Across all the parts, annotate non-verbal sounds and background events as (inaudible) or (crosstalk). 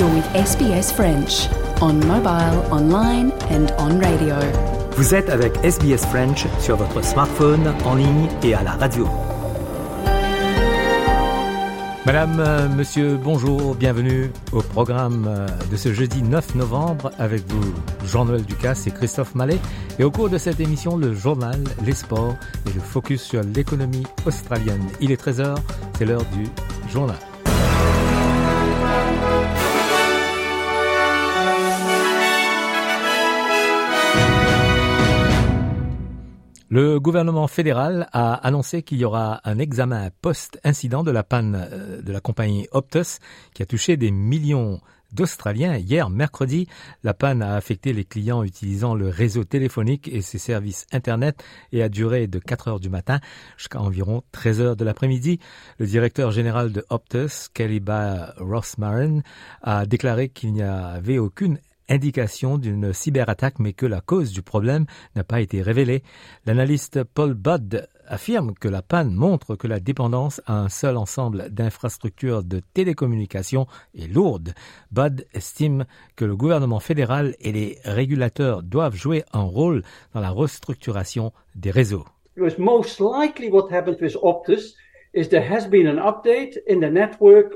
You're with SBS French on mobile, online and on radio. Vous êtes avec SBS French sur votre smartphone, en ligne et à la radio. Madame, euh, monsieur, bonjour, bienvenue au programme euh, de ce jeudi 9 novembre avec vous, Jean-Noël Ducasse et Christophe Mallet. Et au cours de cette émission, le journal, les sports et le focus sur l'économie australienne. Il est 13h, c'est l'heure du journal. Le gouvernement fédéral a annoncé qu'il y aura un examen post-incident de la panne euh, de la compagnie Optus qui a touché des millions d'Australiens. Hier, mercredi, la panne a affecté les clients utilisant le réseau téléphonique et ses services Internet et a duré de 4 heures du matin jusqu'à environ 13 heures de l'après-midi. Le directeur général de Optus, Kellyba Rossmarin, a déclaré qu'il n'y avait aucune indication d'une cyberattaque, mais que la cause du problème n'a pas été révélée. L'analyste Paul Budd affirme que la panne montre que la dépendance à un seul ensemble d'infrastructures de télécommunications est lourde. Budd estime que le gouvernement fédéral et les régulateurs doivent jouer un rôle dans la restructuration des réseaux. Most likely what happened Optus update in the network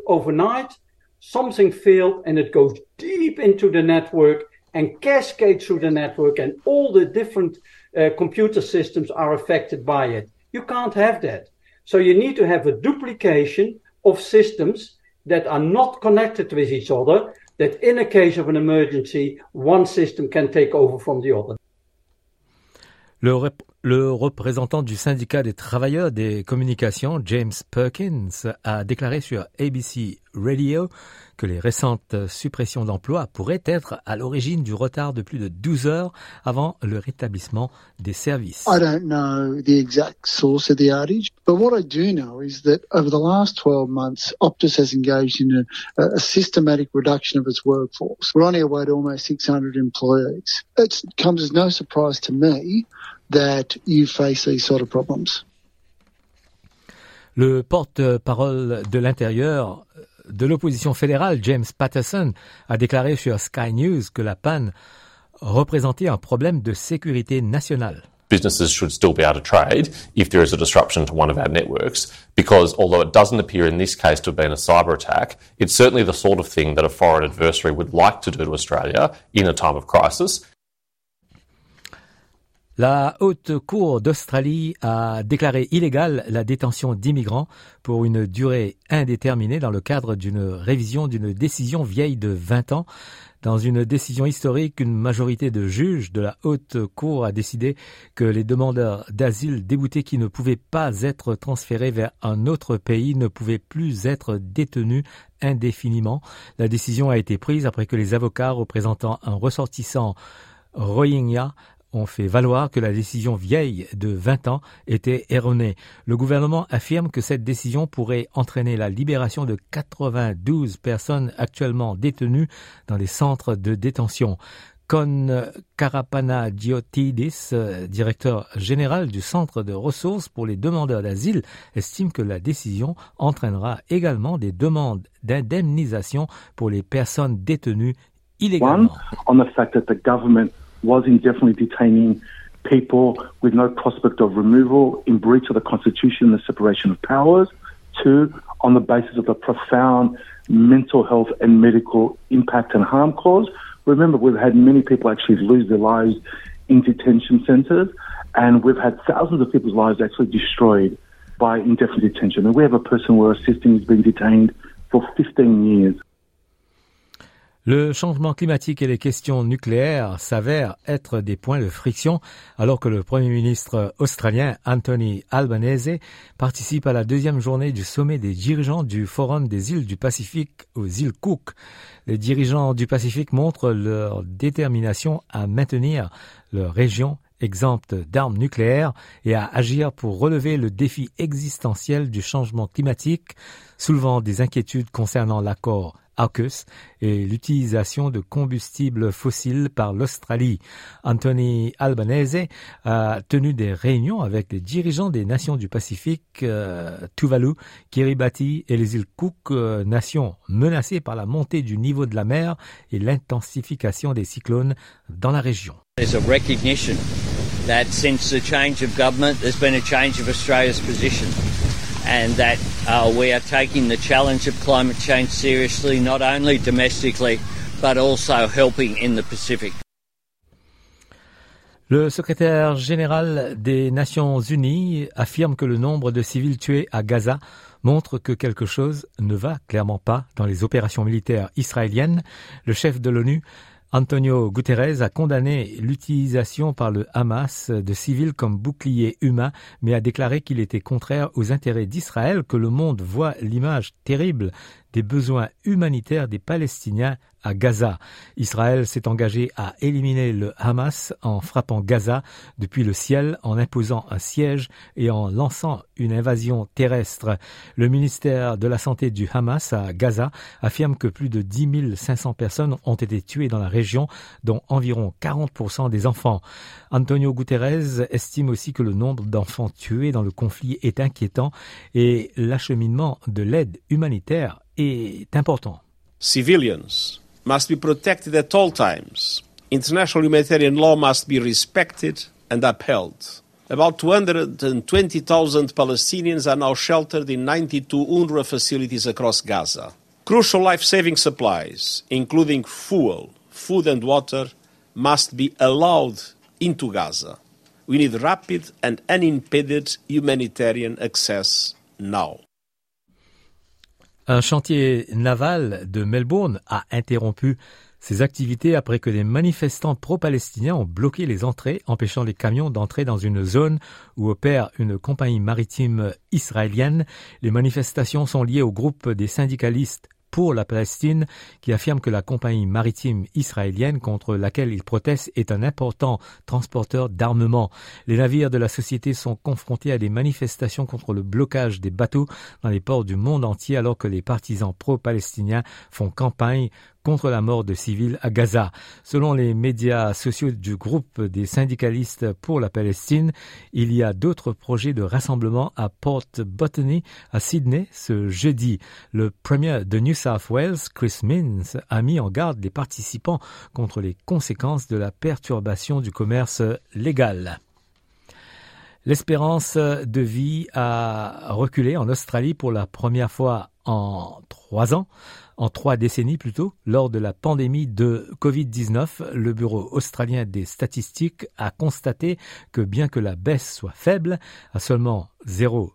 something failed and it goes deep into the network and cascades through the network and all the different uh, computer systems are affected by it. You can't have that. So you need to have a duplication of systems that are not connected with each other, that in a case of an emergency, one system can take over from the other. Le, le représentant du syndicat des travailleurs des communications, James Perkins, a déclaré sur ABC Radio que les récentes suppressions d'emplois pourraient être à l'origine du retard de plus de 12 heures avant le rétablissement des services. I don't know the exact source of the outage, but what I do know is that over the last 12 months, Optus has engaged in a, a systematic reduction of its workforce. We're on our way to almost 600 employees. It comes as no surprise to me that you face these sort of problems. Le porte-parole de l'intérieur de l'opposition fédérale, James Patterson, a déclaré sur Sky News que la panne représentait un problème de sécurité nationale. businesses should still be able to trade if there is a disruption to one of our networks. Because although it doesn't appear in this case to have been a cyber attack, it's certainly the sort of thing that a foreign adversary would like to do to Australia in a time of crisis. La Haute Cour d'Australie a déclaré illégale la détention d'immigrants pour une durée indéterminée dans le cadre d'une révision d'une décision vieille de 20 ans. Dans une décision historique, une majorité de juges de la Haute Cour a décidé que les demandeurs d'asile déboutés qui ne pouvaient pas être transférés vers un autre pays ne pouvaient plus être détenus indéfiniment. La décision a été prise après que les avocats représentant un ressortissant Rohingya ont fait valoir que la décision vieille de 20 ans était erronée. Le gouvernement affirme que cette décision pourrait entraîner la libération de 92 personnes actuellement détenues dans les centres de détention. Con Karapana Diotidis, directeur général du Centre de ressources pour les demandeurs d'asile, estime que la décision entraînera également des demandes d'indemnisation pour les personnes détenues illégalement. The was indefinitely detaining people with no prospect of removal in breach of the Constitution and the separation of powers. Two, on the basis of the profound mental health and medical impact and harm caused. Remember, we've had many people actually lose their lives in detention centres, and we've had thousands of people's lives actually destroyed by indefinite detention. And we have a person we're assisting who's been detained for 15 years. Le changement climatique et les questions nucléaires s'avèrent être des points de friction alors que le Premier ministre australien Anthony Albanese participe à la deuxième journée du sommet des dirigeants du Forum des îles du Pacifique aux îles Cook. Les dirigeants du Pacifique montrent leur détermination à maintenir leur région exempte d'armes nucléaires et à agir pour relever le défi existentiel du changement climatique, soulevant des inquiétudes concernant l'accord AUKUS et l'utilisation de combustibles fossiles par l'Australie. Anthony Albanese a tenu des réunions avec les dirigeants des nations du Pacifique, euh, Tuvalu, Kiribati et les îles Cook, euh, nations menacées par la montée du niveau de la mer et l'intensification des cyclones dans la région. And that uh, we are taking the challenge of climate change seriously, not only domestically, but also helping in the Pacific. Le secrétaire général des Nations Unies affirme que le nombre de civils tués à Gaza montre que quelque chose ne va clairement pas dans les opérations militaires israéliennes. Le chef de l'ONU Antonio Guterres a condamné l'utilisation par le Hamas de civils comme boucliers humains, mais a déclaré qu'il était contraire aux intérêts d'Israël que le monde voit l'image terrible des besoins humanitaires des Palestiniens à Gaza. Israël s'est engagé à éliminer le Hamas en frappant Gaza depuis le ciel, en imposant un siège et en lançant une invasion terrestre. Le ministère de la Santé du Hamas à Gaza affirme que plus de 10 500 personnes ont été tuées dans la région, dont environ 40% des enfants. Antonio Guterres estime aussi que le nombre d'enfants tués dans le conflit est inquiétant et l'acheminement de l'aide humanitaire est important. Civilians must be protected at all times. International humanitarian law must be respected and upheld. About 220,000 Palestinians are now sheltered in 92 UNRWA facilities across Gaza. Crucial life saving supplies, including fuel, food, and water, must be allowed into Gaza. We need rapid and unimpeded humanitarian access now. Un chantier naval de Melbourne a interrompu ses activités après que des manifestants pro-palestiniens ont bloqué les entrées, empêchant les camions d'entrer dans une zone où opère une compagnie maritime israélienne. Les manifestations sont liées au groupe des syndicalistes pour la Palestine, qui affirme que la compagnie maritime israélienne contre laquelle il proteste est un important transporteur d'armement. Les navires de la société sont confrontés à des manifestations contre le blocage des bateaux dans les ports du monde entier alors que les partisans pro-palestiniens font campagne contre la mort de civils à Gaza. Selon les médias sociaux du groupe des syndicalistes pour la Palestine, il y a d'autres projets de rassemblement à Port Botany à Sydney ce jeudi. Le premier de New South Wales, Chris Minns, a mis en garde les participants contre les conséquences de la perturbation du commerce légal. L'espérance de vie a reculé en Australie pour la première fois en trois ans en trois décennies plutôt, lors de la pandémie de Covid-19, le Bureau australien des statistiques a constaté que bien que la baisse soit faible, à seulement 0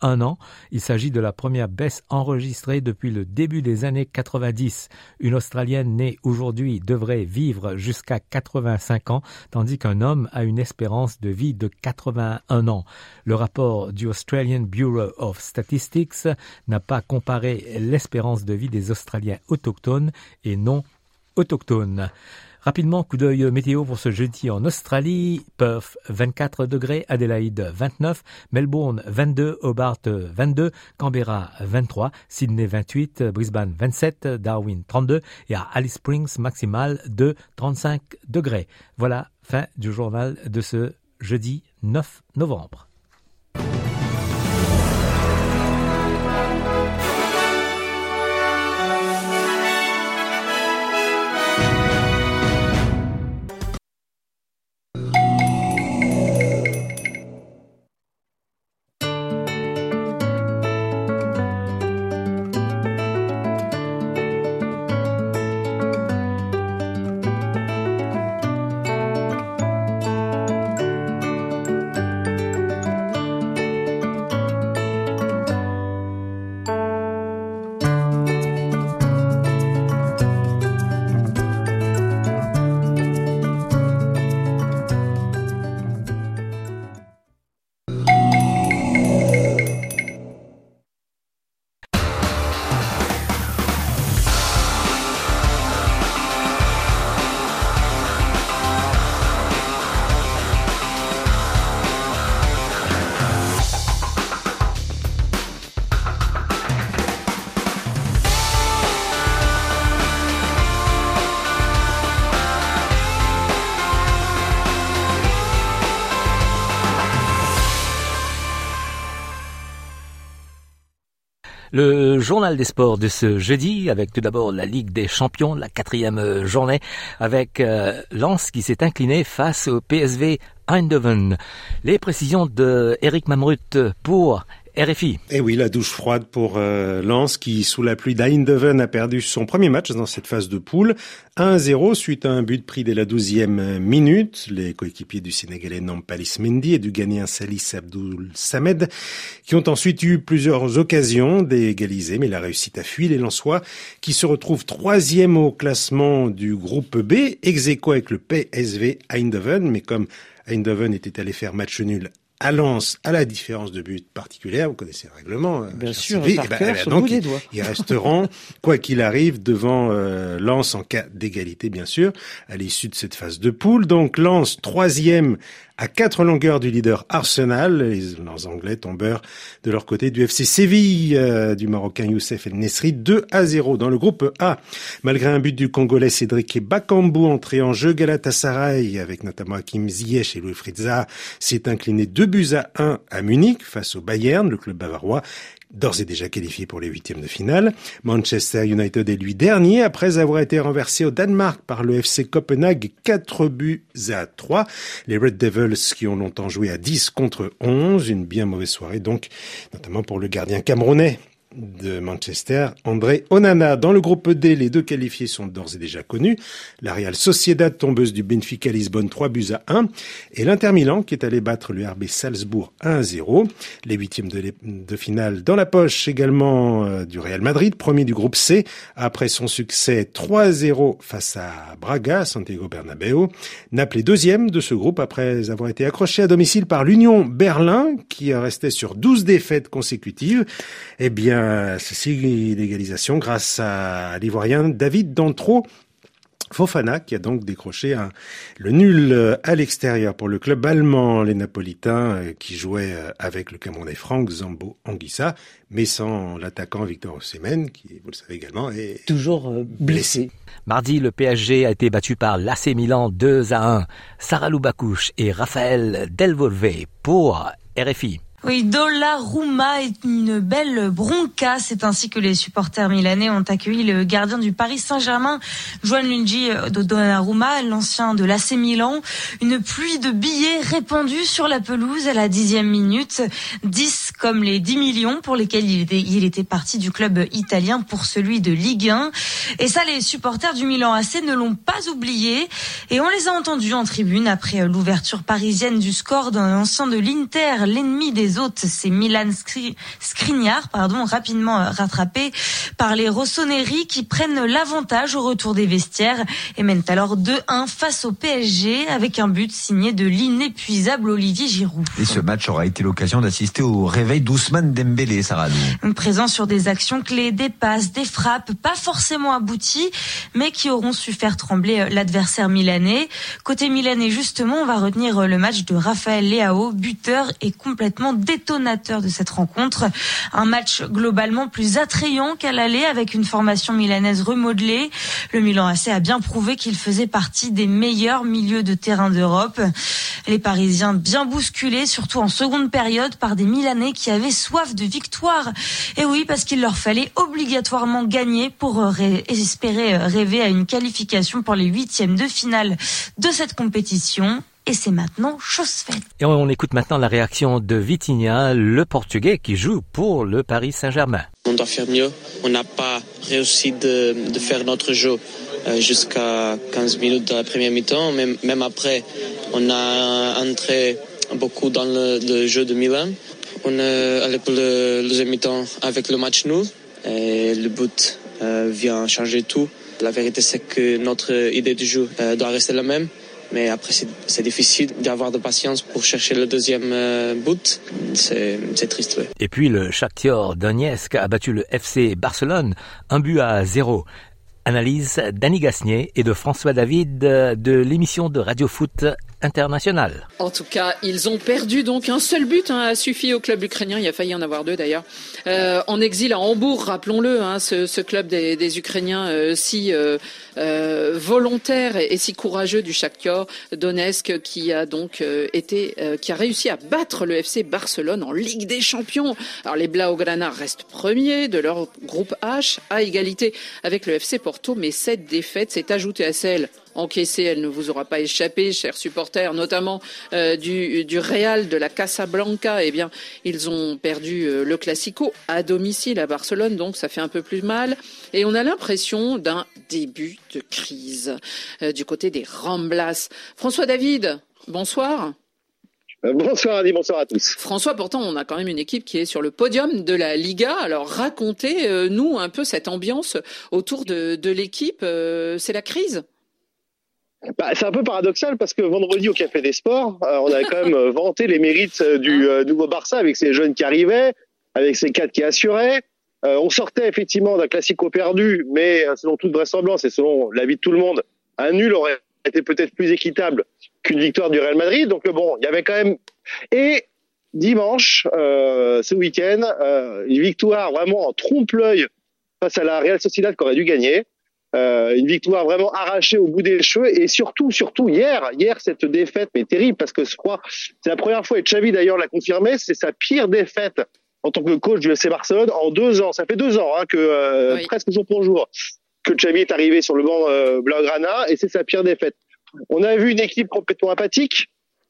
1 an. Il s'agit de la première baisse enregistrée depuis le début des années 90. Une Australienne née aujourd'hui devrait vivre jusqu'à 85 ans, tandis qu'un homme a une espérance de vie de 81 ans. Le rapport du Australian Bureau of Statistics n'a pas comparé l'espérance de vie des Australiens autochtones et non autochtones. Rapidement, coup d'œil météo pour ce jeudi en Australie. Perth 24 degrés, Adelaide 29, Melbourne 22, Hobart 22, Canberra 23, Sydney 28, Brisbane 27, Darwin 32 et à Alice Springs maximal de 35 degrés. Voilà, fin du journal de ce jeudi 9 novembre. Le journal des sports de ce jeudi, avec tout d'abord la Ligue des Champions, la quatrième journée, avec euh, Lens qui s'est incliné face au PSV Eindhoven. Les précisions de Eric Mamrut pour RFI. Et oui, la douche froide pour euh, Lens qui, sous la pluie d'Eindhoven, a perdu son premier match dans cette phase de poule. 1-0 suite à un but pris dès la douzième minute. Les coéquipiers du Sénégalais Nampalis Mendy et du Ghanéen Salis Abdoul Samed qui ont ensuite eu plusieurs occasions d'égaliser, mais la réussite a fui les Lensois qui se retrouvent troisième au classement du groupe B, ex avec le PSV Eindhoven, mais comme Eindhoven était allé faire match nul à Lens, à la différence de but particulière, vous connaissez le règlement. Euh, Bien sûr, ben, ben, donc, ils, resteront, (laughs) quoi qu'il arrive, devant euh, Lens en cas d'égalité, bien sûr, à l'issue de cette phase de poule. Donc Lens, troisième à quatre longueurs du leader Arsenal. Les, Anglais tombeurs de leur côté du FC Séville, euh, du Marocain Youssef El Nesri, 2 à 0 dans le groupe A. Malgré un but du Congolais Cédric Bakambu entré en jeu, Galatasaray, avec notamment Hakim Ziyech et Louis Fritza, s'est incliné 2 buts à 1 à Munich face au Bayern, le club bavarois, d'ores et déjà qualifié pour les huitièmes de finale. Manchester United est lui dernier après avoir été renversé au Danemark par le FC Copenhague 4 buts à 3. Les Red Devils qui ont longtemps joué à 10 contre 11, une bien mauvaise soirée donc, notamment pour le gardien camerounais de Manchester, André Onana. Dans le groupe D, les deux qualifiés sont d'ores et déjà connus. La Real Sociedad, tombeuse du Benfica Lisbonne, 3 buts à 1. Et l'Inter Milan, qui est allé battre le RB Salzbourg 1 à 0. Les huitièmes de, finale dans la poche également euh, du Real Madrid, premier du groupe C, après son succès 3 0 face à Braga, Santiago Bernabéu. Naples est deuxième de ce groupe après avoir été accroché à domicile par l'Union Berlin, qui restait sur 12 défaites consécutives. Eh bien, ceci l'égalisation grâce à l'ivoirien David Dantro. Fofana qui a donc décroché le nul à l'extérieur pour le club allemand, les Napolitains euh, qui jouaient euh, avec le Camerounais Franck Zambo Anguissa, mais sans l'attaquant Victor Osimhen qui, vous le savez également, est toujours euh, blessé. Mardi, le PSG a été battu par l'AC Milan 2 à 1. Sarah Loubakouche et Raphaël Delvolvé pour RFI. Oui, Donnarumma est une belle bronca. C'est ainsi que les supporters milanais ont accueilli le gardien du Paris Saint-Germain, Juan Lungi de Donnarumma, l'ancien de l'AC Milan. Une pluie de billets répandus sur la pelouse à la dixième minute. 10 comme les 10 millions pour lesquels il était, il était parti du club italien pour celui de Ligue 1. Et ça, les supporters du Milan AC ne l'ont pas oublié. Et on les a entendus en tribune après l'ouverture parisienne du score d'un ancien de l'Inter, l'ennemi des les autres, c'est Milan Skriniar, pardon, rapidement euh, rattrapé par les Rossoneri qui prennent l'avantage au retour des vestiaires et mènent alors 2-1 face au PSG avec un but signé de l'inépuisable Olivier Giroud. Et ce match aura été l'occasion d'assister au réveil d'Ousmane Dembélé, Sarah. Présent sur des actions clés, des passes, des frappes, pas forcément abouties, mais qui auront su faire trembler euh, l'adversaire milanais. Côté milanais, justement, on va retenir euh, le match de Raphaël Leao, buteur et complètement détonateur de cette rencontre. Un match globalement plus attrayant qu'à l'aller avec une formation milanaise remodelée. Le Milan AC a bien prouvé qu'il faisait partie des meilleurs milieux de terrain d'Europe. Les Parisiens bien bousculés, surtout en seconde période, par des Milanais qui avaient soif de victoire. Et oui, parce qu'il leur fallait obligatoirement gagner pour espérer rêver à une qualification pour les huitièmes de finale de cette compétition et c'est maintenant chose faite. Et on écoute maintenant la réaction de Vitinha, le Portugais qui joue pour le Paris Saint-Germain. On doit faire mieux. On n'a pas réussi de, faire notre jeu euh, jusqu'à 15 minutes de la première mi-temps. Même, même après, on a entré beaucoup dans le, jeu de Milan. On est allé pour le deuxième mi-temps avec le match nul et le but euh, vient changer tout. La vérité, c'est que notre idée de jeu euh, doit rester la même. Mais après, c'est difficile d'avoir de patience pour chercher le deuxième euh, but. C'est triste, Et puis le Shakhtar Donetsk a battu le FC Barcelone un but à zéro. Analyse d'Annie Gasnier et de François David de l'émission de Radio Foot international. En tout cas, ils ont perdu donc un seul but hein, a suffi au club ukrainien. Il a failli en avoir deux d'ailleurs. Euh, en exil à Hambourg, rappelons-le, hein, ce, club des, Ukrainiens euh, si euh, volontaire et, si courageux du Shakhtar Donetsk qui a donc été, qui a réussi à battre le FC Barcelone en Ligue des Champions. Alors les Blaugrana restent premiers de leur groupe H à égalité avec le FC Porto, mais cette défaite s'est ajoutée à celle encaissée, elle ne vous aura pas échappé, chers supporters, notamment euh, du, du Real de la Casablanca. Eh bien, ils ont perdu euh, le Classico à domicile à Barcelone, donc ça fait un peu plus mal. Et on a l'impression d'un début de crise euh, du côté des Ramblas. François David, bonsoir. Bonsoir Adi, bonsoir à tous. François, pourtant on a quand même une équipe qui est sur le podium de la Liga. Alors racontez-nous un peu cette ambiance autour de, de l'équipe. C'est la crise? Bah, c'est un peu paradoxal parce que vendredi au Café des Sports, euh, on avait quand même euh, vanté les mérites euh, du nouveau Barça avec ces jeunes qui arrivaient, avec ces quatre qui assuraient. on sortait effectivement d'un classico perdu, mais selon toute vraisemblance et selon l'avis de tout le monde, un nul aurait été peut-être plus équitable qu'une victoire du Real Madrid. Donc bon, il y avait quand même. Et dimanche, ce week-end, une victoire vraiment en trompe-l'œil face à la Real Sociedad qui aurait dû gagner. Euh, une victoire vraiment arrachée au bout des cheveux et surtout, surtout hier, hier cette défaite mais terrible parce que je crois c'est la première fois et Xavi d'ailleurs l'a confirmé, c'est sa pire défaite en tant que coach du FC Barcelone en deux ans. Ça fait deux ans hein, que euh, presque jour pour jour que Xavi est arrivé sur le banc euh, Blaugrana et c'est sa pire défaite. On a vu une équipe complètement apathique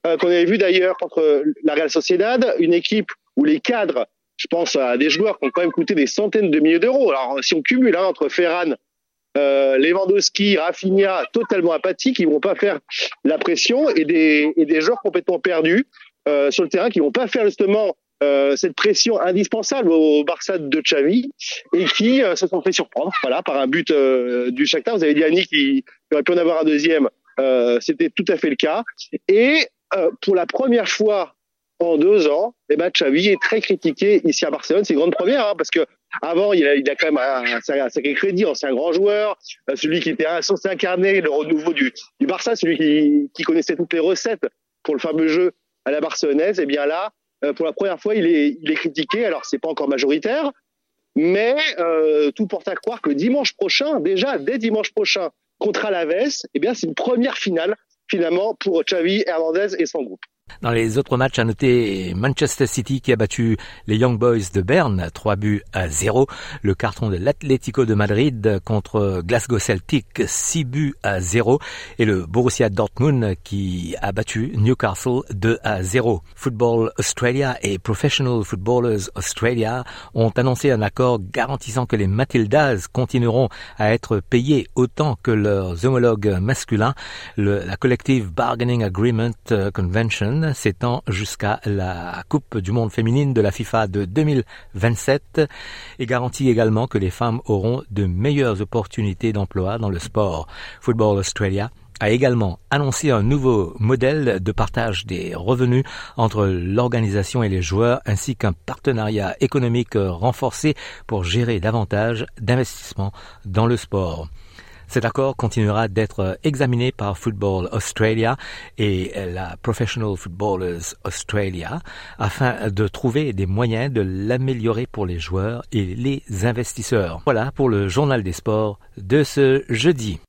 euh, qu'on avait vu d'ailleurs contre la Real Sociedad, une équipe où les cadres, je pense à des joueurs qui ont quand même coûté des centaines de milliers d'euros. Alors si on cumule hein, entre Ferran euh, Lewandowski, Rafinha, totalement apathiques, ils vont pas faire la pression et des, et des joueurs complètement perdus euh, sur le terrain qui vont pas faire justement euh, cette pression indispensable au Barça de Xavi et qui euh, se sont fait surprendre voilà par un but euh, du Shakhtar. Vous avez dit Annie qui aurait pu en avoir un deuxième c'était tout à fait le cas. Et pour la première fois en deux ans eh ben Xavi est très critiqué ici à Barcelone. C'est une grande première hein, parce que avant, il a, quand même un, sacré crédit, un grand joueur, euh, celui qui était censé incarner le renouveau du, Barça, celui qui, connaissait toutes les recettes pour le fameux jeu à la barcelonaise. Et eh bien là, euh, pour la première fois, il est, il est critiqué. Alors, c'est pas encore majoritaire, mais euh, tout porte à croire que dimanche prochain, déjà dès dimanche prochain, contre Alaves, eh bien, c'est une première finale finalement pour Xavi Hernandez et son groupe. Dans les autres matchs à noter, Manchester City qui a battu les Young Boys de Berne, 3 buts à 0. Le carton de l'Atlético de Madrid contre Glasgow Celtic, 6 buts à 0. Et le Borussia Dortmund qui a battu Newcastle 2 à 0. Football Australia et Professional Footballers Australia ont annoncé un accord garantissant que les Matildas continueront à être payées autant que leurs homologues masculins. la Collective Bargaining Agreement Convention s'étend jusqu'à la Coupe du monde féminine de la FIFA de 2027 et garantit également que les femmes auront de meilleures opportunités d'emploi dans le sport. Football Australia a également annoncé un nouveau modèle de partage des revenus entre l'organisation et les joueurs ainsi qu'un partenariat économique renforcé pour gérer davantage d'investissements dans le sport. Cet accord continuera d'être examiné par Football Australia et la Professional Footballers Australia afin de trouver des moyens de l'améliorer pour les joueurs et les investisseurs. Voilà pour le journal des sports de ce jeudi.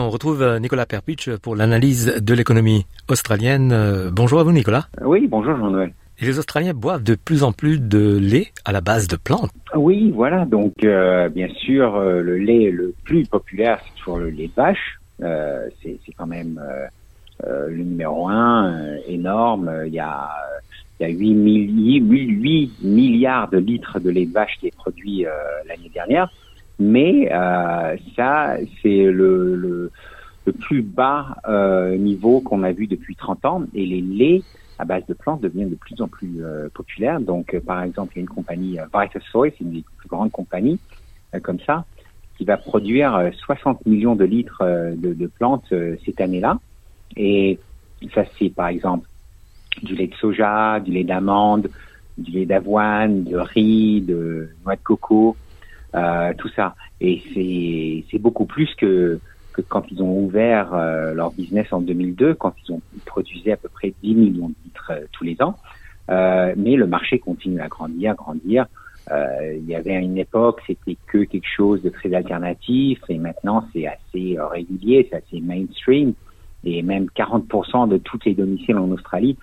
Bien, on retrouve euh, Nicolas Perpich pour l'analyse de l'économie australienne. Euh, bonjour à vous, Nicolas. Oui, bonjour Jean-Noël. les Australiens boivent de plus en plus de lait à la base de plantes. Oui, voilà. Donc, euh, bien sûr, le lait le plus populaire, c'est toujours le lait de vache. c'est quand même le numéro un, énorme. Il y a il y a 8, 8, milliards de litres de lait de vache qui est produit l'année dernière. Mais euh, ça, c'est le, plus bas euh, niveau qu'on a vu depuis 30 ans. Et les laits à base de plantes deviennent de plus en plus euh, populaires. Donc, par exemple, il y a une compagnie, euh, Vitasoy, c'est une des plus grandes compagnies comme ça, qui va produire 60 millions de litres de, de, plantes cette année-là. Et ça, c'est par exemple du lait de soja, du lait d'amande, du lait d'avoine, de riz, de noix de coco, tout ça. Et c'est beaucoup plus que que quand ils ont ouvert euh, leur business en 2002, quand ils ont produisé à peu près 10 millions de litres euh, tous les ans. mais le marché continue à grandir, grandir. il y avait à une époque, c'était que quelque chose de très alternatif, et maintenant c'est assez régulier, c'est assez mainstream, et même 40% de toutes les domiciles en Australie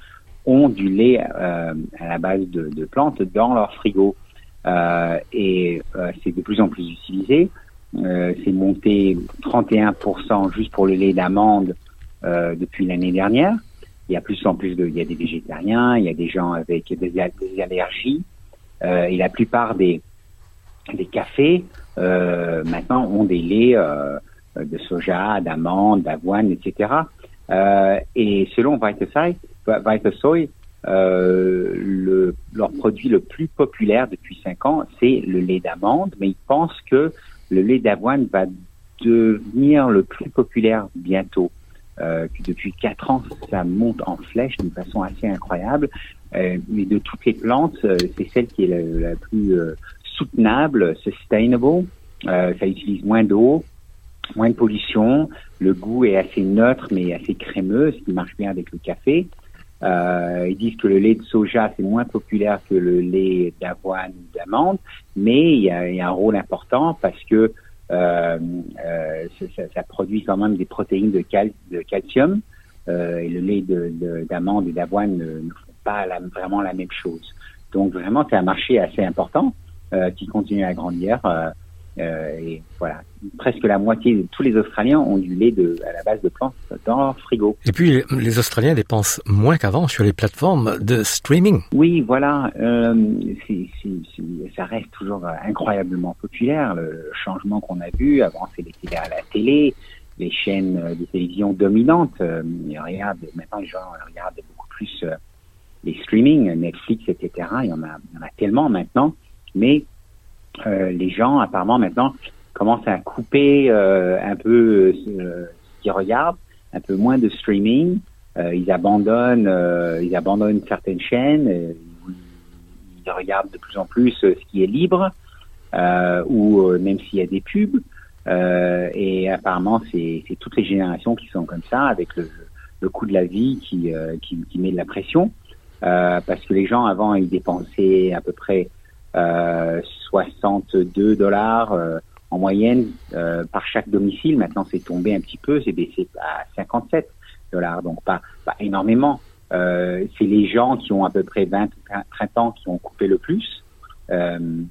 ont du lait à la base de, de plantes dans leur frigo. Euh, et euh, c'est de plus en plus utilisé. Euh, c'est monté 31% juste pour le lait d'amande depuis l'année dernière. Il y a plus en plus de, il y a des végétariens, il y a des gens avec des, des allergies, et la plupart des des cafés euh, maintenant ont des laits euh, de soja, d'amande, d'avoine, etc. Euh, et selon Vitasoy, Vitasoy euh, le, leur produit le plus populaire depuis cinq ans, c'est le lait d'amande, mais ils pensent que le lait d'avoine va devenir le plus populaire bientôt. Euh, depuis quatre ans, ça monte en flèche d'une façon assez incroyable. Euh, mais de toutes les plantes, c'est celle qui est la, plus soutenable, sustainable. Ça utilise moins d'eau, moins de pollution. Le goût est assez neutre, mais assez crémeux, ce qui marche bien avec le café. Euh, ils disent que le lait de soja c'est moins populaire que le lait d'avoine ou d'amande, mais il y, a, il y, a, un rôle important parce que euh, euh, ça, ça, produit quand même des protéines de, cal, de calcium euh, et le lait d'amande de, et d'avoine ne, font pas vraiment la même chose. Donc vraiment c'est un marché assez important euh, qui continue à grandir. Euh, euh, et voilà, presque la moitié de tous les Australiens ont du lait de, à la base de plantes dans leur frigo. Et puis, les Australiens dépensent moins qu'avant sur les plateformes de streaming. Oui, voilà, euh, c c c ça reste toujours incroyablement populaire. Le changement qu'on a vu, avant c'était à la télé, les chaînes de télévision dominantes. Euh, maintenant les gens regardent beaucoup plus euh, les streaming, Netflix, etc. Il y en a, il y en a tellement maintenant, mais euh, les gens apparemment maintenant commencent à couper euh, un peu euh, ce qu'ils regardent, un peu moins de streaming. ils abandonnent, ils abandonnent certaines chaînes. ils regardent de plus en plus ce qui est libre, ou même s'il y a des pubs. et apparemment, c'est toutes les générations qui sont comme ça, avec le, le coût de la vie qui, qui, qui met de la pression. parce que les gens avant, ils dépensaient à peu près euh, 62 dollars euh, en moyenne euh, par chaque domicile. Maintenant, c'est tombé un petit peu, c'est baissé à 57 dollars, donc pas, pas énormément. Euh, c'est les gens qui ont à peu près 20 ou 30 ans qui ont coupé le plus. Euh,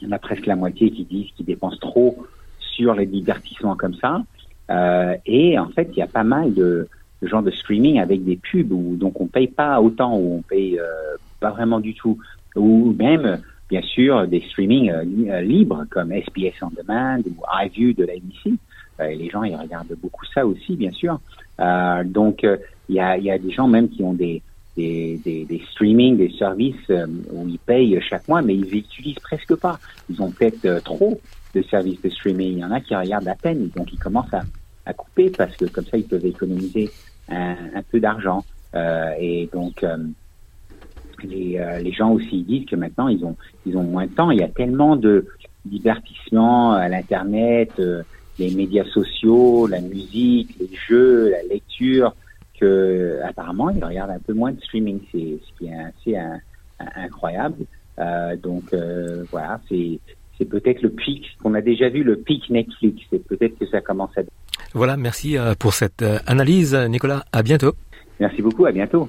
y en a presque la moitié qui disent qu'ils dépensent trop sur les divertissements comme ça. Euh, et en fait, il y a pas mal de, de gens de streaming avec des pubs où donc on paye pas autant, ou on paye euh, pas vraiment du tout, ou même bien sûr des streamings euh, libres comme SBS On Demand ou iView de la NBC. Euh, les gens ils regardent beaucoup ça aussi, bien sûr. Euh, donc il y a, y, a, des gens même qui ont des des, des, streaming, des services où ils payent chaque mois, mais ils utilisent presque pas. Ils ont peut-être trop de services de streaming. Il y en a qui regardent à peine, donc ils commencent à, à couper parce que comme ça ils peuvent économiser un, peu d'argent. Euh, et donc les, euh, les gens aussi disent que maintenant ils ont ils ont moins de temps. Il y a tellement de divertissement à l'internet, euh, les médias sociaux, la musique, les jeux, la lecture, que apparemment ils regardent un peu moins de streaming. C'est ce qui est assez un, un, incroyable. Euh, donc euh, voilà, c'est c'est peut-être le pic qu'on a déjà vu le pic Netflix. C'est peut-être que ça commence à Voilà, merci pour cette analyse, Nicolas. À bientôt. Merci beaucoup, à bientôt.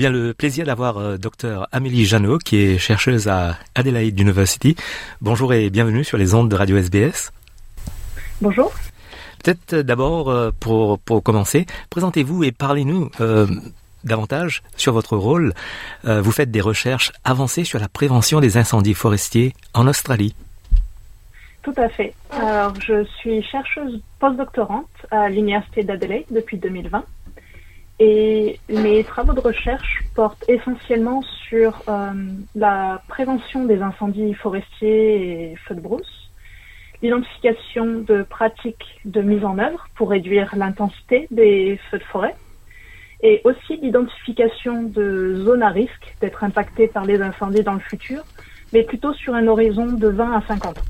bien, le plaisir d'avoir euh, Dr Amélie Janot, qui est chercheuse à Adelaide University. Bonjour et bienvenue sur les ondes de Radio SBS. Bonjour. Peut-être euh, d'abord, euh, pour, pour commencer, présentez-vous et parlez-nous davantage sur votre rôle. vous faites des recherches avancées sur la prévention des incendies forestiers en Australie. Tout à fait. Alors, je suis chercheuse postdoctorante à l'Université d'Adelaide depuis 2020. Et mes travaux de recherche portent essentiellement sur euh, la prévention des incendies forestiers et feux de brousse, l'identification de pratiques de mise en œuvre pour réduire l'intensité des feux de forêt, et aussi l'identification de zones à risque d'être impactées par les incendies dans le futur, mais plutôt sur un horizon de 20 à 50 ans.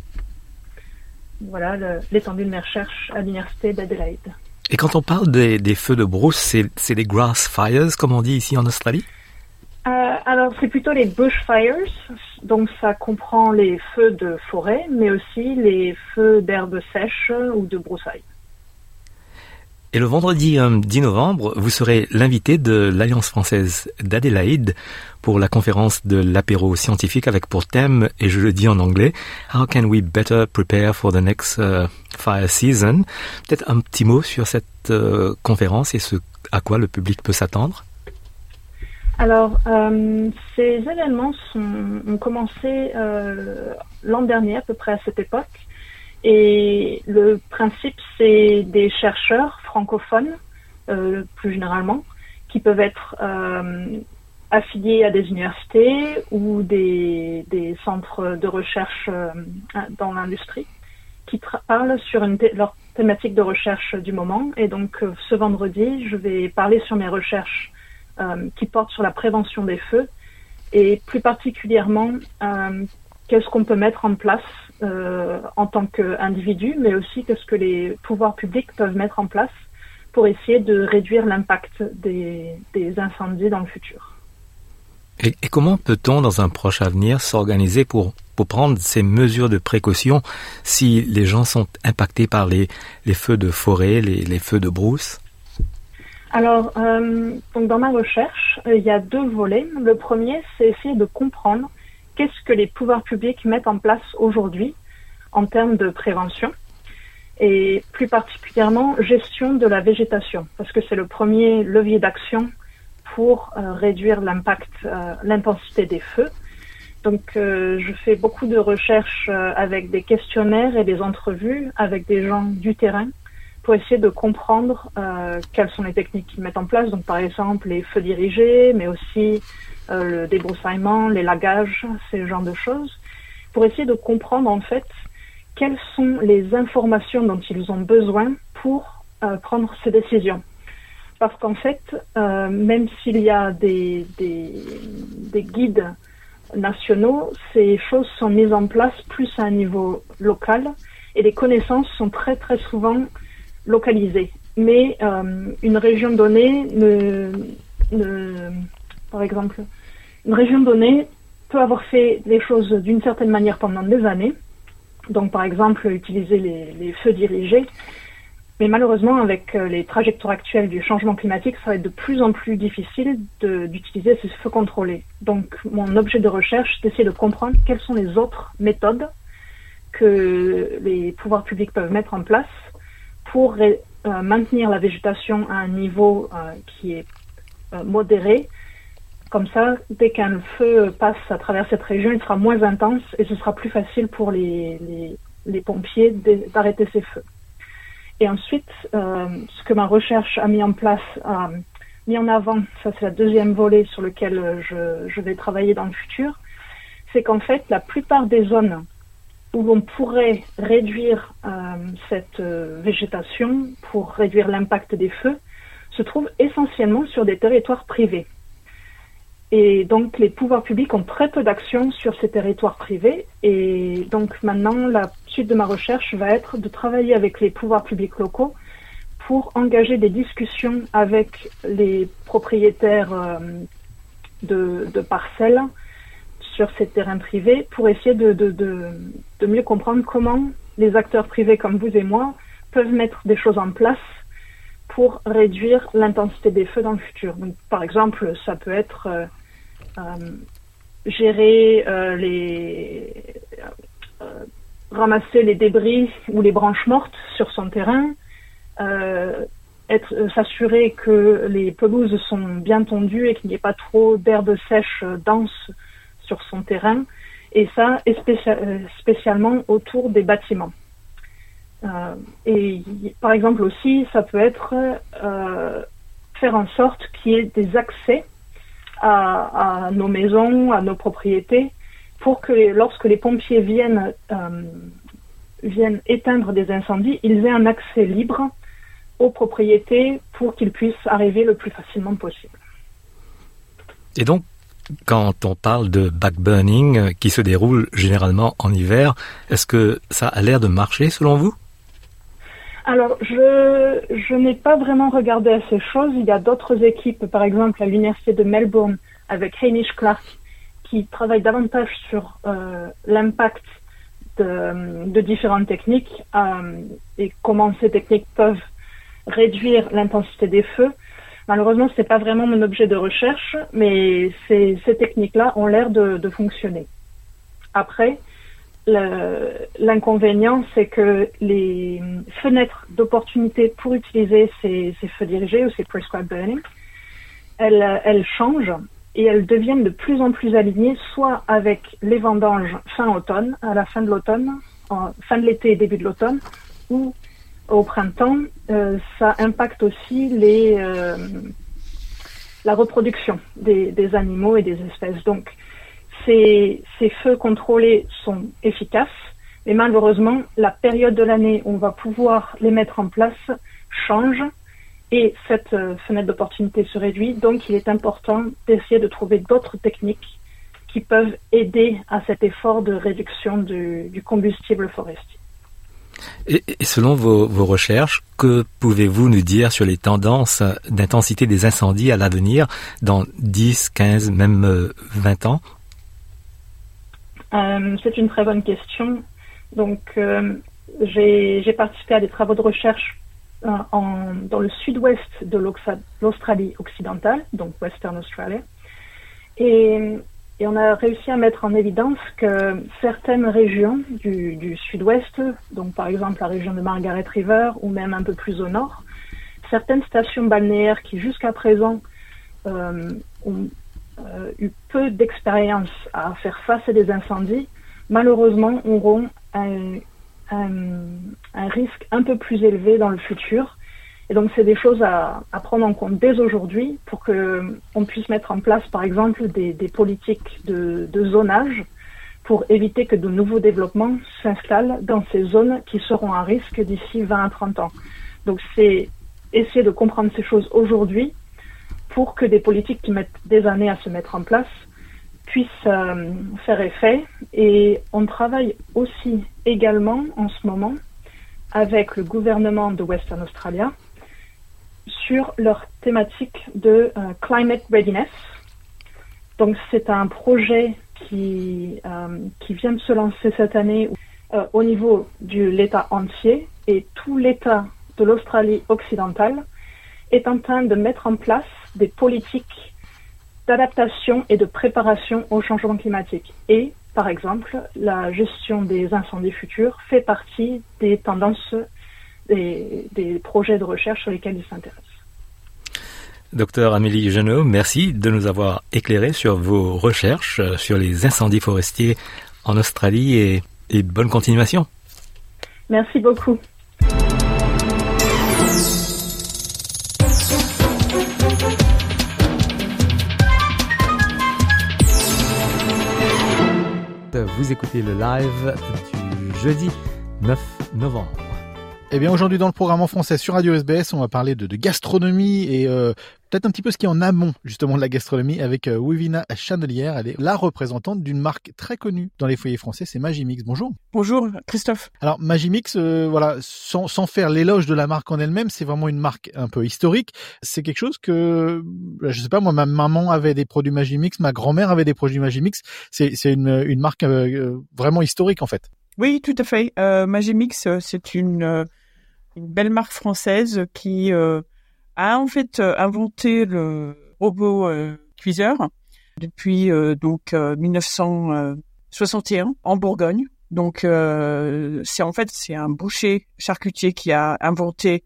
Voilà l'étendue de mes recherches à l'Université d'Adelaide. Et quand on parle des, feux de brousse, c'est des grass fires, comme on dit ici en Australie? Euh, Alors, c'est plutôt les bushfires. Donc, ça comprend les feux de forêt, mais aussi les feux d'herbes sèches ou de broussailles. Et le vendredi 10 euh, novembre, vous serez l'invité de l'Alliance française d'Adélaïde pour la conférence de l'apéro scientifique avec pour thème, et je le dis en anglais, How can we better prepare for the next uh, fire season? Peut-être un petit mot sur cette euh, conférence et ce à quoi le public peut s'attendre. Alors, euh, ces événements ont commencé l'an dernier, à peu près à cette époque, et le principe, c'est des chercheurs francophones, euh, plus généralement, qui peuvent être euh, affiliés à des universités ou des, des centres de recherche euh, dans l'industrie, qui parlent sur une leur thématique de recherche du moment. Et donc, euh, ce vendredi, je vais parler sur mes recherches euh, qui portent sur la prévention des feux et plus particulièrement qu'est-ce qu'on peut mettre en place euh, en tant qu'individu, mais aussi qu'est-ce que les pouvoirs publics peuvent mettre en place pour essayer de réduire l'impact des, incendies dans le futur. Et, comment peut-on, dans un proche avenir, s'organiser pour, pour prendre ces mesures de précaution si les gens sont impactés par les, les feux de forêt, les, les feux de brousse? Alors, euh, donc dans ma recherche, il y a deux volets. Le premier, c'est essayer de comprendre qu'est-ce que les pouvoirs publics mettent en place aujourd'hui en termes de prévention et plus particulièrement gestion de la végétation, parce que c'est le premier levier d'action pour euh, réduire l'impact, euh, l'intensité des feux. Donc, euh, je fais beaucoup de recherches avec des questionnaires et des entrevues avec des gens du terrain pour essayer de comprendre quelles sont les techniques qu'ils mettent en place. Donc, par exemple, les feux dirigés, mais aussi le débroussaillement, les lagages, ce genre de choses, pour essayer de comprendre en fait quelles sont les informations dont ils ont besoin pour euh, prendre ces décisions. Parce qu'en fait, euh, même s'il y a des, des, des, guides nationaux, ces choses sont mises en place plus à un niveau local et les connaissances sont très très souvent localisées. Mais une région donnée ne par exemple, une région donnée peut avoir fait les choses d'une certaine manière pendant des années, donc par exemple utiliser les, feux dirigés, mais malheureusement avec euh, les trajectoires actuelles du changement climatique, ça va être de plus en plus difficile d'utiliser ces feux contrôlés. Donc mon objet de recherche, c'est d'essayer de comprendre quelles sont les autres méthodes que les pouvoirs publics peuvent mettre en place pour euh, maintenir la végétation à un niveau euh, qui est modérée. Comme ça, dès qu'un feu passe à travers cette région, il sera moins intense et ce sera plus facile pour les, pompiers d'arrêter ces feux. Et ensuite, ce que ma recherche a mis en place, a mis en avant, ça c'est la deuxième volet sur lequel je, je vais travailler dans le futur, c'est qu'en fait, la plupart des zones où l'on pourrait réduire euh, cette euh, végétation pour réduire l'impact des feux se trouvent essentiellement sur des territoires privés. Et donc les pouvoirs publics ont très peu d'action sur ces territoires privés. Et donc maintenant, la suite de ma recherche va être de travailler avec les pouvoirs publics locaux pour engager des discussions avec les propriétaires euh, de, de parcelles sur ces terrains privés pour essayer de, de, de, mieux comprendre comment les acteurs privés comme vous et moi peuvent mettre des choses en place pour réduire l'intensité des feux dans le futur. Donc, par exemple, ça peut être euh, gérer euh, les ramasser les débris ou les branches mortes sur son terrain, être s'assurer que les pelouses sont bien tondues et qu'il n'y ait pas trop d'herbe sèche dense sur son terrain, et ça euh, spécialement autour des bâtiments. Euh, et par exemple aussi, ça peut être euh, faire en sorte qu'il y ait des accès à, nos maisons, à nos propriétés, pour que lorsque les pompiers viennent, viennent éteindre des incendies, ils aient un accès libre aux propriétés pour qu'ils puissent arriver le plus facilement possible. Et donc, quand on parle de backburning euh, qui se déroule généralement en hiver, est-ce que ça a l'air de marcher selon vous? Alors, je, je n'ai pas vraiment regardé à ces choses. Il y a d'autres équipes, par exemple à l'Université de Melbourne, avec Hamish Clark, qui travaillent davantage sur euh, l'impact de, de, différentes techniques euh, et comment ces techniques peuvent réduire l'intensité des feux. Malheureusement, ce n'est pas vraiment mon objet de recherche, mais ces, techniques-là ont l'air de, fonctionner. Après, l'inconvénient, c'est que les fenêtres d'opportunité pour utiliser ces, feux dirigés ou ces prescribed burning, elles, changent et elles deviennent de plus en plus alignées, soit avec les vendanges fin automne, à la fin de l'automne, fin de l'été et début de l'automne, ou au printemps, euh, ça impacte aussi les, euh, la reproduction des, des, animaux et des espèces. Donc, ces, feux contrôlés sont efficaces, mais malheureusement, la période de l'année où on va pouvoir les mettre en place change et cette euh, fenêtre d'opportunité se réduit. Donc, il est important d'essayer de trouver d'autres techniques qui peuvent aider à cet effort de réduction du, du combustible forestier. Et, selon vos, recherches, que pouvez-vous nous dire sur les tendances d'intensité des incendies à l'avenir dans 10, 15, même 20 euh, ans? Euh, C'est une très bonne question. Donc, euh, j'ai participé à des travaux de recherche dans le sud-ouest de l'Australie occidentale, donc Western Australia. Et on a réussi à mettre en évidence que certaines régions du, sud-ouest, donc par exemple la région de Margaret River ou même un peu plus au nord, certaines stations balnéaires qui jusqu'à présent euh, ont euh, eu peu d'expérience à faire face à des incendies, malheureusement auront un, un risque un peu plus élevé dans le futur et donc, c'est des choses à, prendre en compte dès aujourd'hui pour qu'on puisse mettre en place, par exemple, des, politiques de, zonage pour éviter que de nouveaux développements s'installent dans ces zones qui seront à risque d'ici 20 à 30 ans. Donc, c'est essayer de comprendre ces choses aujourd'hui pour que des politiques qui mettent des années à se mettre en place puissent euh, faire effet. Et on travaille aussi également en ce moment avec le gouvernement de Western Australia sur leur thématique de euh, climate readiness. Donc c'est un projet qui, euh, qui vient de se lancer cette année au niveau de l'État entier et tout l'État de l'Australie occidentale est en train de mettre en place des politiques d'adaptation et de préparation au changement climatique. Et, par exemple, la gestion des incendies futurs fait partie des tendances des, des projets de recherche sur lesquels ils s'intéressent. Docteur Amélie Genot, merci de nous avoir éclairé sur vos recherches euh, sur les incendies forestiers en Australie et, et bonne continuation. Merci beaucoup. Vous écoutez le live du jeudi 9 novembre. Eh bien aujourd'hui dans le programme en français sur Radio SBS, on va parler de, de gastronomie et euh, peut-être un petit peu ce qui est en amont justement de la gastronomie avec euh, Wivina Chandelière. Elle est la représentante d'une marque très connue dans les foyers français, c'est Magimix. Bonjour. Bonjour Christophe. Alors Magimix, euh, voilà, sans, sans faire l'éloge de la marque en elle-même, c'est vraiment une marque un peu historique. C'est quelque chose que, je sais pas, moi ma maman avait des produits Magimix, ma grand-mère avait des produits Magimix. C'est une, une marque euh, vraiment historique en fait. Oui, tout à fait. Euh, Magimix, c'est une une belle marque française qui euh, a en fait euh, inventé le robot euh, cuiseur depuis donc 1961 en Bourgogne. Donc c'est en fait c'est un boucher charcutier qui a inventé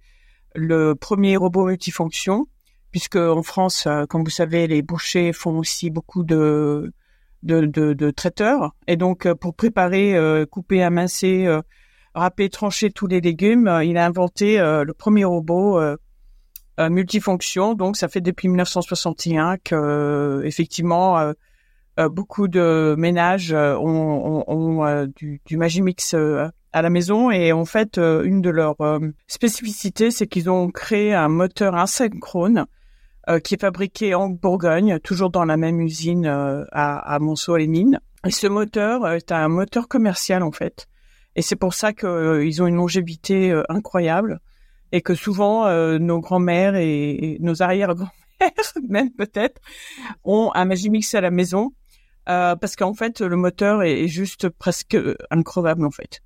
le premier robot multifonction puisque en France, comme vous savez, les bouchers font aussi beaucoup de de, de, de traiteurs et donc pour préparer, couper, amincer râper, trancher tous les légumes. Euh, il a inventé euh, le premier robot euh, multifonction. Donc, ça fait depuis 1961 que, effectivement, beaucoup de ménages ont, du, Magimix à la maison et en fait, une de leurs spécificités, c'est qu'ils ont créé un moteur asynchrone qui est fabriqué en Bourgogne, toujours dans la même usine à, à Monceau-les-Mines. Et ce moteur est un moteur commercial en fait. Et c'est pour ça qu'ils euh, ont une longévité euh, incroyable et que souvent euh, nos grands-mères et, nos arrière-grands-mères, (laughs) même peut-être, ont un Magimix à la maison parce qu'en fait le moteur est, est juste presque incroyable en fait.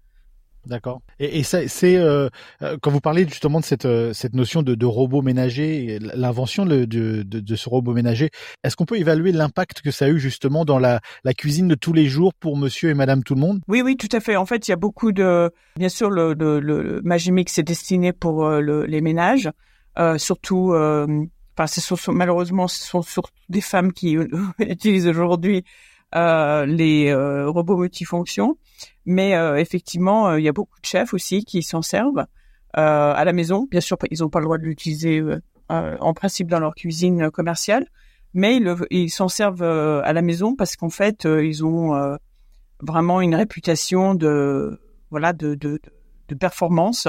D'accord. Et, et c'est euh, euh, quand vous parlez justement de cette, euh, cette notion de, de robot ménager, l'invention de, de, de, ce robot ménager, est-ce qu'on peut évaluer l'impact que ça a eu justement dans la, la cuisine de tous les jours pour Monsieur et Madame tout le monde? Oui, oui, tout à fait. En fait, il y a beaucoup de, bien sûr, le, le, le Magimix est destiné pour le, les ménages, surtout. Enfin, ce sont, malheureusement, ce sont surtout des femmes qui (laughs) utilisent aujourd'hui euh, les euh, robots multifonctions. Mais euh, effectivement, il y a beaucoup de chefs aussi qui s'en servent à la maison. Bien sûr, ils n'ont pas le droit de l'utiliser en principe dans leur cuisine commerciale, mais ils s'en servent à la maison parce qu'en fait, ils ont vraiment une réputation de voilà de, de, de performance.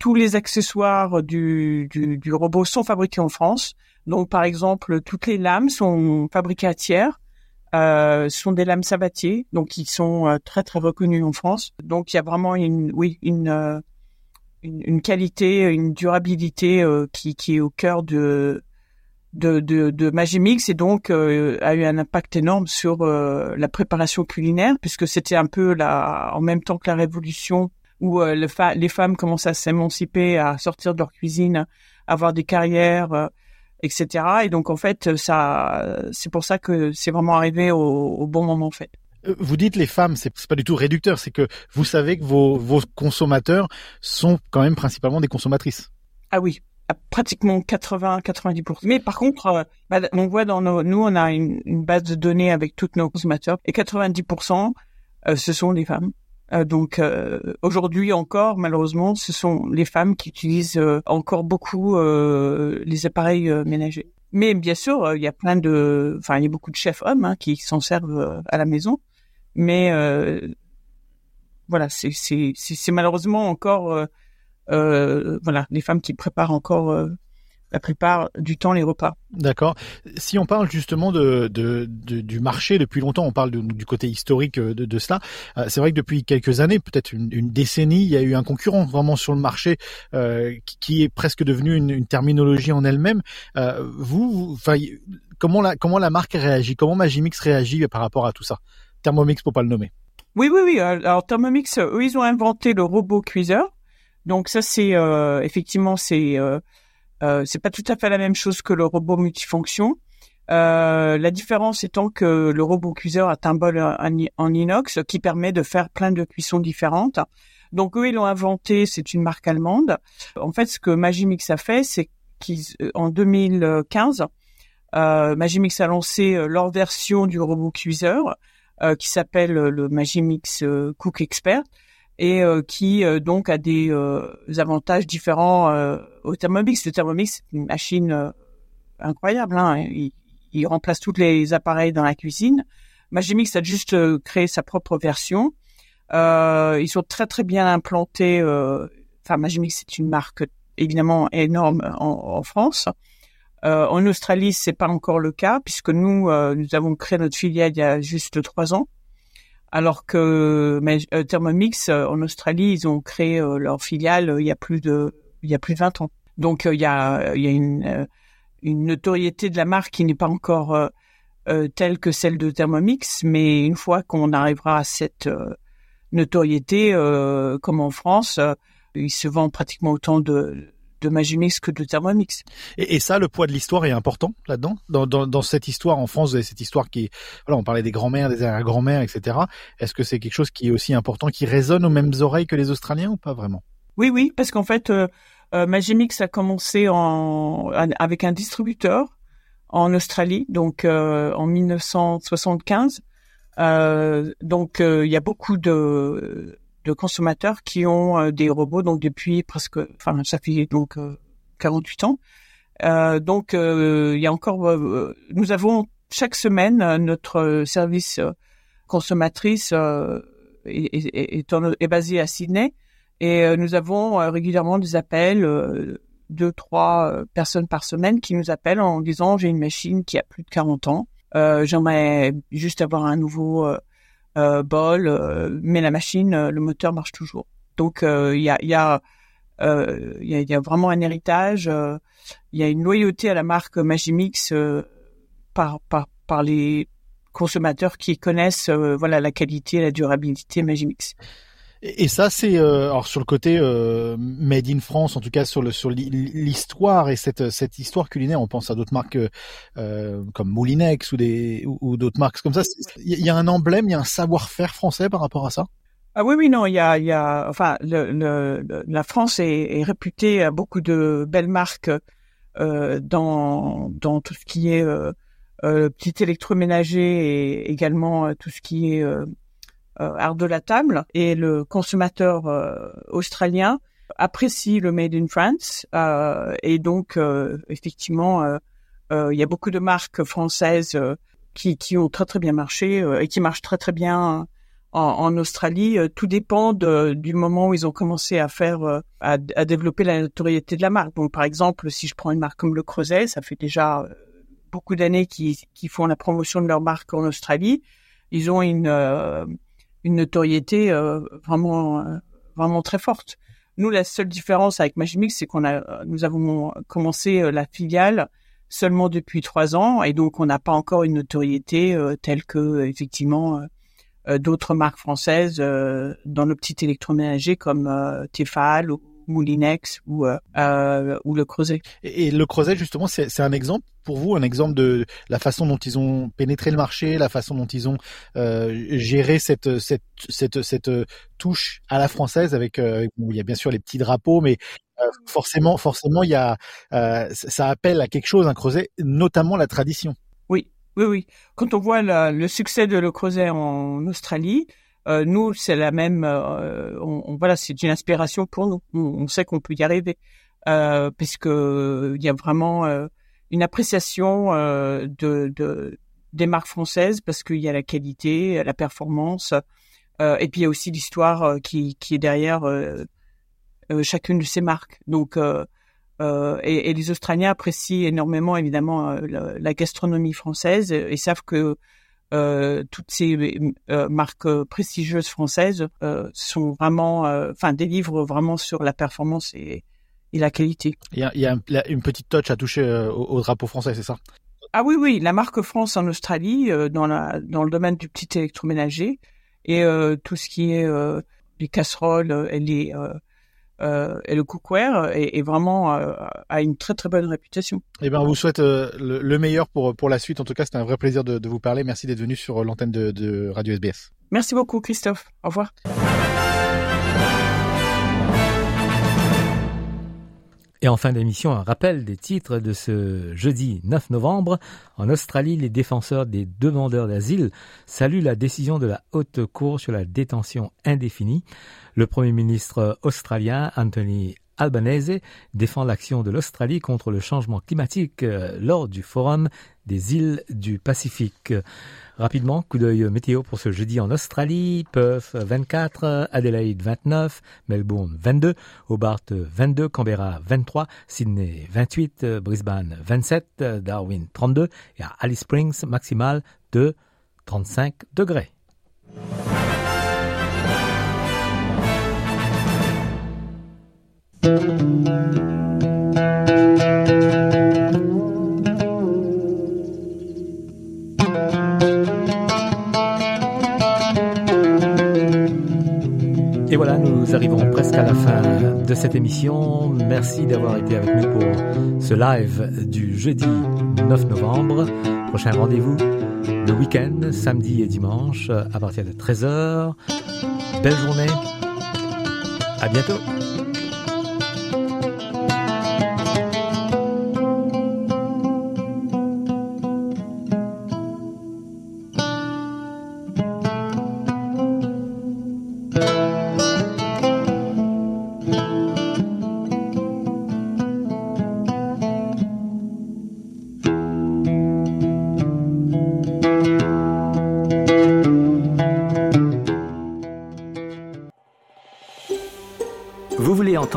Tous les accessoires du, du, du, robot sont fabriqués en France. Donc, par exemple, toutes les lames sont fabriquées à tiers euh, sont des lames sabatier, donc ils sont euh, très très reconnus en France. Donc il y a vraiment une, oui, une, euh, une, qualité, une durabilité euh, qui, qui est au cœur de de, de, de Magimix et donc a eu un impact énorme sur la préparation culinaire puisque c'était un peu la, en même temps que la révolution où le les femmes commencent à s'émanciper, à sortir de leur cuisine, à avoir des carrières etc. Et donc en fait, ça, c'est pour ça que c'est vraiment arrivé au, au, bon moment en fait. Euh, vous dites les femmes, c'est pas du tout réducteur, c'est que vous savez que vos, vos consommateurs sont quand même principalement des consommatrices. Ah oui, pratiquement 80-90%. Mais par contre, euh, bah, on voit dans nos, nous, on a une, une, base de données avec tous nos consommateurs et 90%, euh, ce sont des femmes. Euh, donc euh, aujourd'hui encore, malheureusement, ce sont les femmes qui utilisent euh, encore beaucoup les appareils ménagers. Mais bien sûr, il y a plein de, enfin, il y a beaucoup de chefs hommes hein, qui s'en servent à la maison. Mais voilà, c'est c'est malheureusement encore voilà les femmes qui préparent encore la plupart du temps les repas. D'accord. Si on parle justement de, de, de, du marché depuis longtemps, on parle du côté historique de, de cela. Euh, c'est vrai que depuis quelques années, peut-être une, une, décennie, il y a eu un concurrent vraiment sur le marché euh, qui, est presque devenu une, une terminologie en elle-même. Euh, vous, enfin, comment la comment la marque réagit? Comment Magimix réagit par rapport à tout ça? Thermomix pour pas le nommer. Oui, oui, oui. Alors Thermomix, eux, ils ont inventé le robot cuiseur. Donc ça, c'est euh, effectivement, c'est euh, euh, c'est pas tout à fait la même chose que le robot multifonction. Euh, la différence étant que le robot cuiseur a un bol en, inox qui permet de faire plein de cuissons différentes. Donc eux, ils l'ont inventé, c'est une marque allemande. En fait, ce que Magimix a fait, c'est qui en 2015, Magimix a lancé leur version du robot cuiseur qui s'appelle le Magimix Cook Expert et qui donc a des avantages différents au Thermomix. Le Thermomix, c'est une machine incroyable. Hein. Il, il, remplace tous les appareils dans la cuisine. Magimix a juste créé sa propre version. Euh, ils sont très très bien implantés. Euh, enfin, Magimix c'est une marque évidemment énorme en, en France. Euh, en Australie, c'est pas encore le cas puisque nous euh, nous avons créé notre filiale il y a juste trois ans, alors que euh, Thermomix en Australie ils ont créé leur filiale il y a plus de il y a plus de 20 ans. Donc il y a il y a une une notoriété de la marque qui n'est pas encore telle que celle de Thermomix, mais une fois qu'on arrivera à cette notoriété, euh, comme en France, euh, il se vend pratiquement autant de, de Magimix que de Thermomix. Et, et ça, le poids de l'histoire est important là-dedans? Dans, dans, dans, cette histoire en France, cette histoire qui, voilà, on parlait des grands-mères, des arrière-grands-mères, etc. Est-ce que c'est quelque chose qui est aussi important, qui résonne aux mêmes oreilles que les Australiens ou pas vraiment? Oui, oui, parce qu'en fait, euh, euh, Magimix a commencé en, avec un distributeur en Australie, donc euh, en 1975. Euh, donc il y a beaucoup de, de consommateurs qui ont euh, des robots donc depuis presque, enfin ça fait donc 48 ans. donc il y a encore, nous avons chaque semaine notre service consommatrice est, est, basé à Sydney et nous avons régulièrement des appels deux, trois personnes par semaine qui nous appellent en disant j'ai une machine qui a plus de 40 ans euh, j'aimerais juste avoir un nouveau euh, euh, bol, mais la machine, le moteur marche toujours. Donc il y a, y, a, y, y a vraiment un héritage, il y a une loyauté à la marque Magimix par, par, par les consommateurs qui connaissent voilà la qualité la durabilité Magimix. Et, ça, c'est euh, alors sur le côté euh, made in France, en tout cas sur le sur l'histoire et cette cette histoire culinaire. On pense à d'autres marques euh, comme Moulinex ou des ou, d'autres marques comme ça. Il y a un emblème, il y a un savoir-faire français par rapport à ça? Ah oui, oui, non, il y a, il y a, enfin, le, le, la France est, est, réputée à beaucoup de belles marques euh, dans dans tout ce qui est euh, euh, petit électroménager et également tout ce qui est euh, art de la table et le consommateur euh, australien apprécie le made in France euh, et donc effectivement il y a beaucoup de marques françaises qui, qui ont très très bien marché et qui marchent très très bien en, en Australie. tout dépend de, du moment où ils ont commencé à faire, à, à, développer la notoriété de la marque. Donc, par exemple, si je prends une marque comme le Creuset, ça fait déjà beaucoup d'années qu'ils font la promotion de leur marque en Australie. Ils ont une, une notoriété euh, vraiment euh, vraiment très forte. Nous, la seule différence avec Magimix, c'est qu'on a nous avons commencé euh, la filiale seulement depuis trois ans et donc on n'a pas encore une notoriété telle que effectivement d'autres marques françaises dans le petit électroménager comme Tefal ou Moulinex ou euh, ou le Creuset. Et, le Creuset justement, c'est un exemple pour vous, un exemple de la façon dont ils ont pénétré le marché, la façon dont ils ont euh, géré cette cette cette cette touche à la française avec euh, il y a bien sûr les petits drapeaux, mais forcément forcément il y a ça appelle à quelque chose un Creuset, notamment la tradition. Oui, oui, oui. Quand on voit le succès de le Creuset en Australie, euh, nous, c'est la même. Euh, voilà, c'est une inspiration pour nous. On, sait qu'on peut y arriver, euh, puisque il y a vraiment euh, une appréciation de, de, des marques françaises parce qu'il y a la qualité, la performance, et puis il y a aussi l'histoire qui, qui est derrière chacune de ces marques. Donc et, et, les Australiens apprécient énormément évidemment la, gastronomie française et savent que euh, toutes ces euh, marques prestigieuses françaises euh, sont vraiment, enfin, délivrent vraiment sur la performance et, et la qualité. Il y a, il y a une petite touche à toucher au, drapeau français, c'est ça? Ah oui, oui, la marque France en Australie, dans, la, dans le domaine du petit électroménager, et tout ce qui est les casseroles et les euh, et le cookware est, est vraiment euh, a une très très bonne réputation. Eh ben, on vous souhaite euh, le, meilleur pour pour la suite. En tout cas, c'était un vrai plaisir de, de vous parler. Merci d'être venu sur l'antenne de, de Radio SBS. Merci beaucoup, Christophe. Au revoir. Et en fin d'émission, un rappel des titres de ce jeudi 9 novembre. En Australie, les défenseurs des demandeurs d'asile saluent la décision de la Haute Cour sur la détention indéfinie. Le Premier ministre australien Anthony Albanese défend l'action de l'Australie contre le changement climatique euh, lors du Forum des îles du Pacifique. Rapidement, coup d'œil météo pour ce jeudi en Australie. Perth 24, Adelaide 29, Melbourne 22, Hobart 22, Canberra 23, Sydney 28, Brisbane 27, Darwin 32 et à Alice Springs maximal de 35 degrés. Et voilà, nous arrivons presque à la fin de cette émission. Merci d'avoir été avec nous pour ce live du jeudi 9 novembre. Prochain rendez-vous le week-end, samedi et dimanche, à partir de 13h. Belle journée. À bientôt.